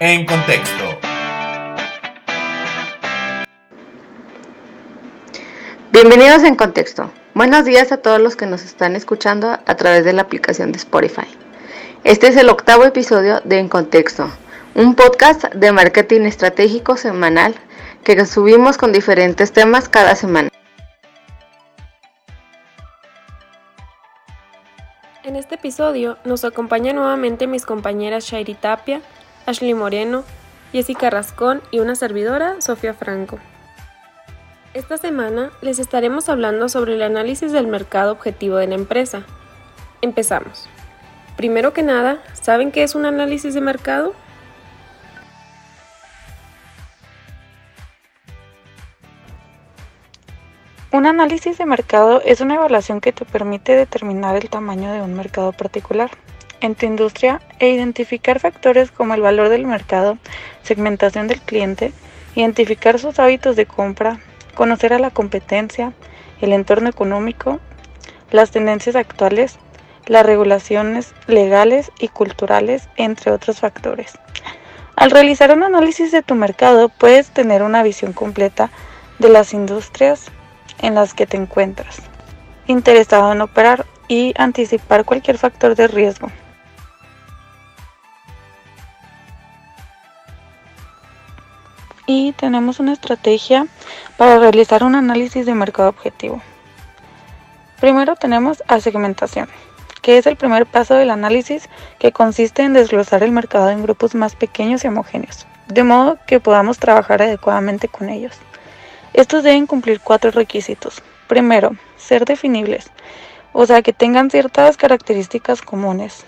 En contexto. Bienvenidos en Contexto. Buenos días a todos los que nos están escuchando a través de la aplicación de Spotify. Este es el octavo episodio de En Contexto, un podcast de marketing estratégico semanal que subimos con diferentes temas cada semana. En este episodio nos acompañan nuevamente mis compañeras Shairi Tapia, Ashley Moreno, Jessica Rascón y una servidora, Sofía Franco. Esta semana les estaremos hablando sobre el análisis del mercado objetivo de la empresa. Empezamos. Primero que nada, ¿saben qué es un análisis de mercado? Un análisis de mercado es una evaluación que te permite determinar el tamaño de un mercado particular en tu industria e identificar factores como el valor del mercado, segmentación del cliente, identificar sus hábitos de compra, conocer a la competencia, el entorno económico, las tendencias actuales, las regulaciones legales y culturales, entre otros factores. Al realizar un análisis de tu mercado puedes tener una visión completa de las industrias en las que te encuentras, interesado en operar y anticipar cualquier factor de riesgo. Y tenemos una estrategia para realizar un análisis de mercado objetivo. Primero tenemos a segmentación, que es el primer paso del análisis que consiste en desglosar el mercado en grupos más pequeños y homogéneos, de modo que podamos trabajar adecuadamente con ellos. Estos deben cumplir cuatro requisitos. Primero, ser definibles, o sea que tengan ciertas características comunes.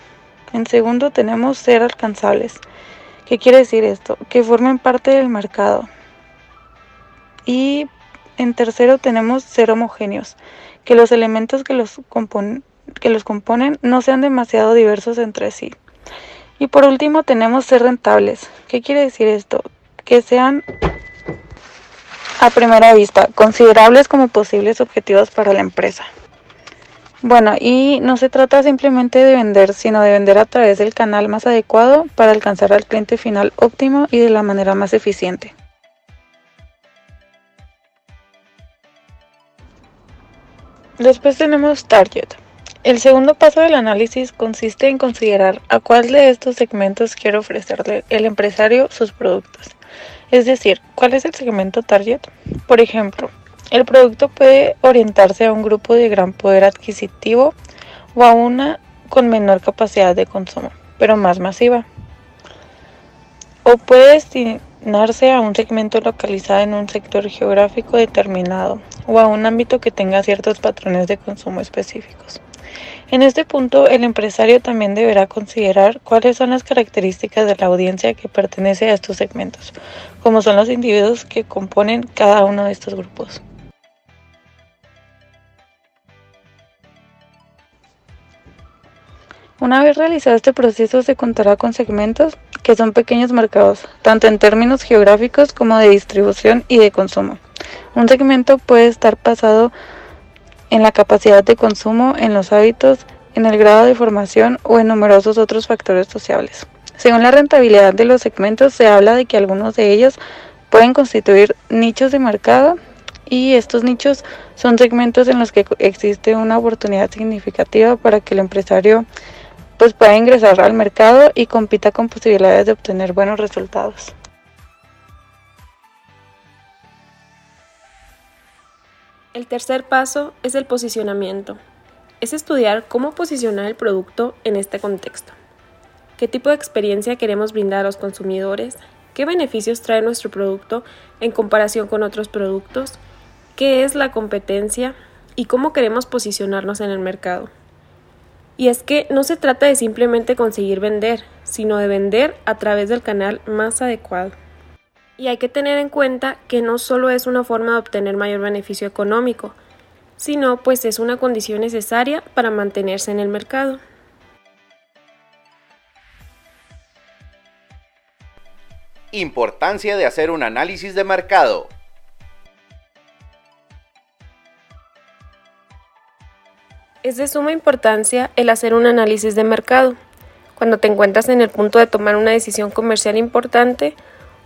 En segundo, tenemos ser alcanzables, ¿Qué quiere decir esto? Que formen parte del mercado. Y en tercero tenemos ser homogéneos, que los elementos que los, componen no sean demasiado diversos entre sí. Y por último tenemos ser rentables. ¿Qué quiere decir esto? Que sean a primera vista considerables como posibles objetivos para la empresa. Bueno, y no se trata simplemente de vender, sino de vender a través del canal más adecuado para alcanzar al cliente final óptimo y de la manera más eficiente. Después tenemos Target. El segundo paso del análisis consiste en considerar a cuál de estos segmentos quiere ofrecerle el empresario sus productos. Es decir, cuál es el segmento Target. Por ejemplo, el producto puede orientarse a un grupo de gran poder adquisitivo o a una con menor capacidad de consumo, pero más masiva. O puede destinarse a un segmento localizado en un sector geográfico determinado o a un ámbito que tenga ciertos patrones de consumo específicos. En este punto, el empresario también deberá considerar cuáles son las características de la audiencia que pertenece a estos segmentos, como son los individuos que componen cada uno de estos grupos. Una vez realizado este proceso se contará con segmentos que son pequeños mercados, tanto en términos geográficos como de distribución y de consumo. Un segmento puede estar basado en la capacidad de consumo, en los hábitos, en el grado de formación o en numerosos otros factores sociales. Según la rentabilidad de los segmentos, se habla de que algunos de ellos pueden constituir nichos de mercado y estos nichos son segmentos en los que existe una oportunidad significativa para que el empresario pues pueda ingresar al mercado y compita con posibilidades de obtener buenos resultados. El tercer paso es el posicionamiento. Es estudiar cómo posicionar el producto en este contexto. ¿Qué tipo de experiencia queremos brindar a los consumidores? ¿Qué beneficios trae nuestro producto en comparación con otros productos? ¿Qué es la competencia? ¿Y cómo queremos posicionarnos en el mercado? Y es que no se trata de simplemente conseguir vender, sino de vender a través del canal más adecuado. Y hay que tener en cuenta que no solo es una forma de obtener mayor beneficio económico, sino pues es una condición necesaria para mantenerse en el mercado. Importancia de hacer un análisis de mercado. Es de suma importancia el hacer un análisis de mercado. cuando te encuentras en el punto de tomar una decisión comercial importante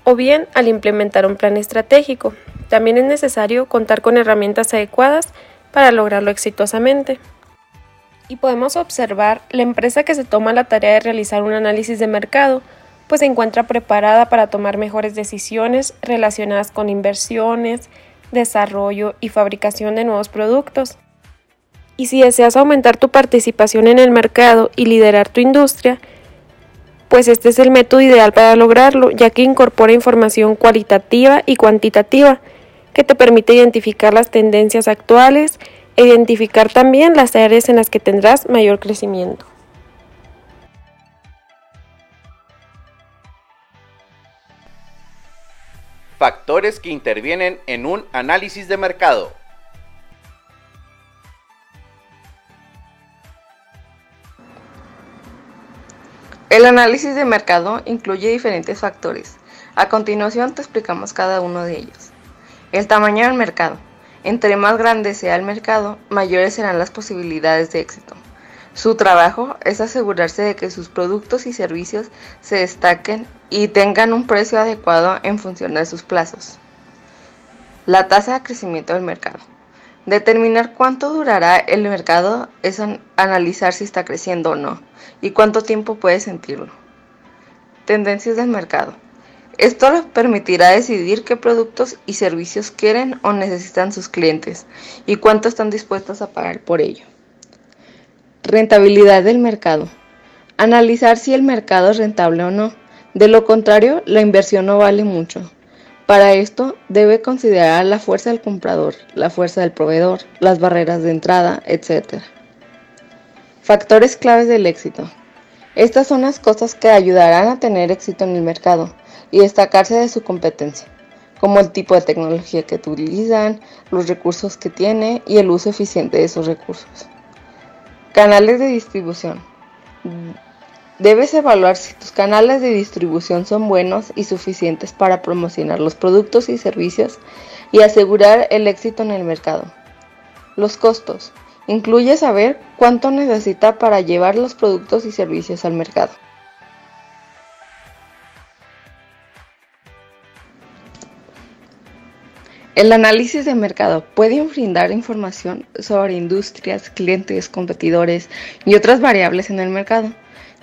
o bien al implementar un plan estratégico. También es necesario contar con herramientas adecuadas para lograrlo exitosamente. Y podemos observar la empresa que se toma la tarea de realizar un análisis de mercado, pues se encuentra preparada para tomar mejores decisiones relacionadas con inversiones, desarrollo y fabricación de nuevos productos. Y si deseas aumentar tu participación en el mercado y liderar tu industria, pues este es el método ideal para lograrlo, ya que incorpora información cualitativa y cuantitativa que te permite identificar las tendencias actuales e identificar también las áreas en las que tendrás mayor crecimiento. Factores que intervienen en un análisis de mercado. El análisis de mercado incluye diferentes factores. A continuación te explicamos cada uno de ellos. El tamaño del mercado. Entre más grande sea el mercado, mayores serán las posibilidades de éxito. Su trabajo es asegurarse de que sus productos y servicios se destaquen y tengan un precio adecuado en función de sus plazos. La tasa de crecimiento del mercado. Determinar cuánto durará el mercado es analizar si está creciendo o no y cuánto tiempo puede sentirlo. Tendencias del mercado. Esto les permitirá decidir qué productos y servicios quieren o necesitan sus clientes y cuánto están dispuestos a pagar por ello. Rentabilidad del mercado. Analizar si el mercado es rentable o no. De lo contrario, la inversión no vale mucho. Para esto debe considerar la fuerza del comprador, la fuerza del proveedor, las barreras de entrada, etc. Factores claves del éxito. Estas son las cosas que ayudarán a tener éxito en el mercado y destacarse de su competencia, como el tipo de tecnología que utilizan, los recursos que tiene y el uso eficiente de esos recursos. Canales de distribución. Debes evaluar si tus canales de distribución son buenos y suficientes para promocionar los productos y servicios y asegurar el éxito en el mercado. Los costos. Incluye saber cuánto necesita para llevar los productos y servicios al mercado. El análisis de mercado puede brindar información sobre industrias, clientes, competidores y otras variables en el mercado.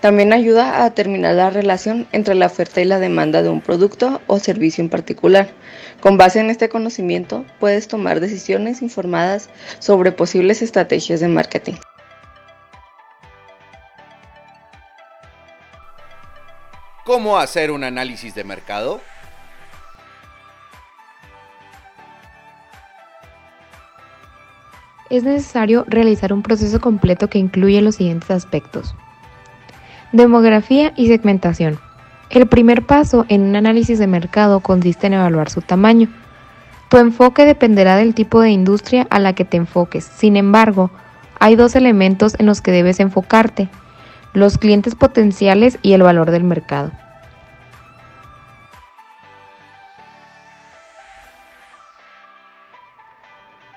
También ayuda a determinar la relación entre la oferta y la demanda de un producto o servicio en particular. Con base en este conocimiento, puedes tomar decisiones informadas sobre posibles estrategias de marketing. ¿Cómo hacer un análisis de mercado? Es necesario realizar un proceso completo que incluye los siguientes aspectos. Demografía y segmentación. El primer paso en un análisis de mercado consiste en evaluar su tamaño. Tu enfoque dependerá del tipo de industria a la que te enfoques. Sin embargo, hay dos elementos en los que debes enfocarte, los clientes potenciales y el valor del mercado.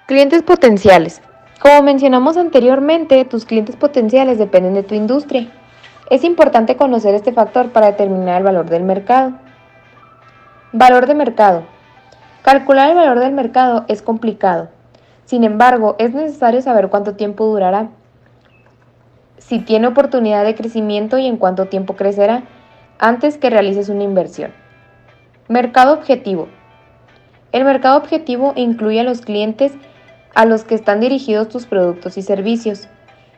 Clientes potenciales. Como mencionamos anteriormente, tus clientes potenciales dependen de tu industria. Es importante conocer este factor para determinar el valor del mercado. Valor de mercado. Calcular el valor del mercado es complicado. Sin embargo, es necesario saber cuánto tiempo durará, si tiene oportunidad de crecimiento y en cuánto tiempo crecerá antes que realices una inversión. Mercado objetivo. El mercado objetivo incluye a los clientes a los que están dirigidos tus productos y servicios.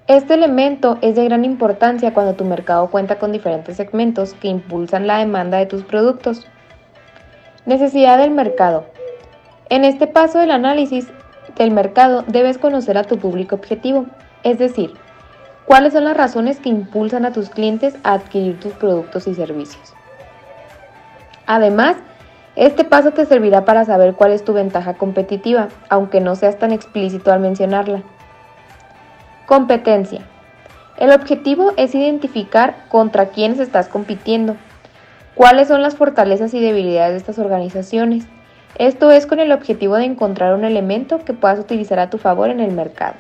Este elemento es de gran importancia cuando tu mercado cuenta con diferentes segmentos que impulsan la demanda de tus productos. Necesidad del mercado. En este paso del análisis del mercado debes conocer a tu público objetivo, es decir, cuáles son las razones que impulsan a tus clientes a adquirir tus productos y servicios. Además, este paso te servirá para saber cuál es tu ventaja competitiva, aunque no seas tan explícito al mencionarla. Competencia. El objetivo es identificar contra quiénes estás compitiendo, cuáles son las fortalezas y debilidades de estas organizaciones. Esto es con el objetivo de encontrar un elemento que puedas utilizar a tu favor en el mercado.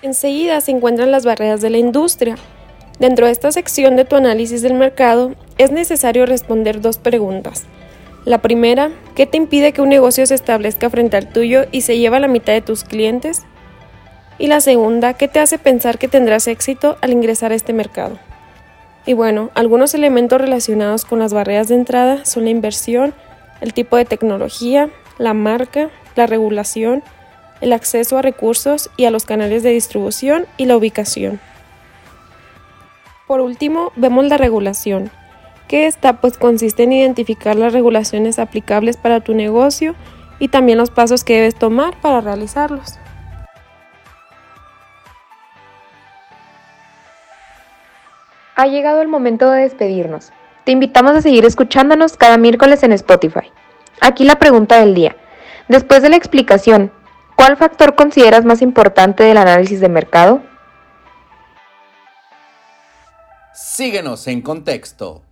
Enseguida se encuentran las barreras de la industria. Dentro de esta sección de tu análisis del mercado es necesario responder dos preguntas. La primera, ¿qué te impide que un negocio se establezca frente al tuyo y se lleva a la mitad de tus clientes? Y la segunda, ¿qué te hace pensar que tendrás éxito al ingresar a este mercado? Y bueno, algunos elementos relacionados con las barreras de entrada son la inversión, el tipo de tecnología, la marca, la regulación, el acceso a recursos y a los canales de distribución y la ubicación. Por último, vemos la regulación, que esta pues consiste en identificar las regulaciones aplicables para tu negocio y también los pasos que debes tomar para realizarlos. Ha llegado el momento de despedirnos. Te invitamos a seguir escuchándonos cada miércoles en Spotify. Aquí la pregunta del día. Después de la explicación, ¿cuál factor consideras más importante del análisis de mercado? Síguenos en contexto.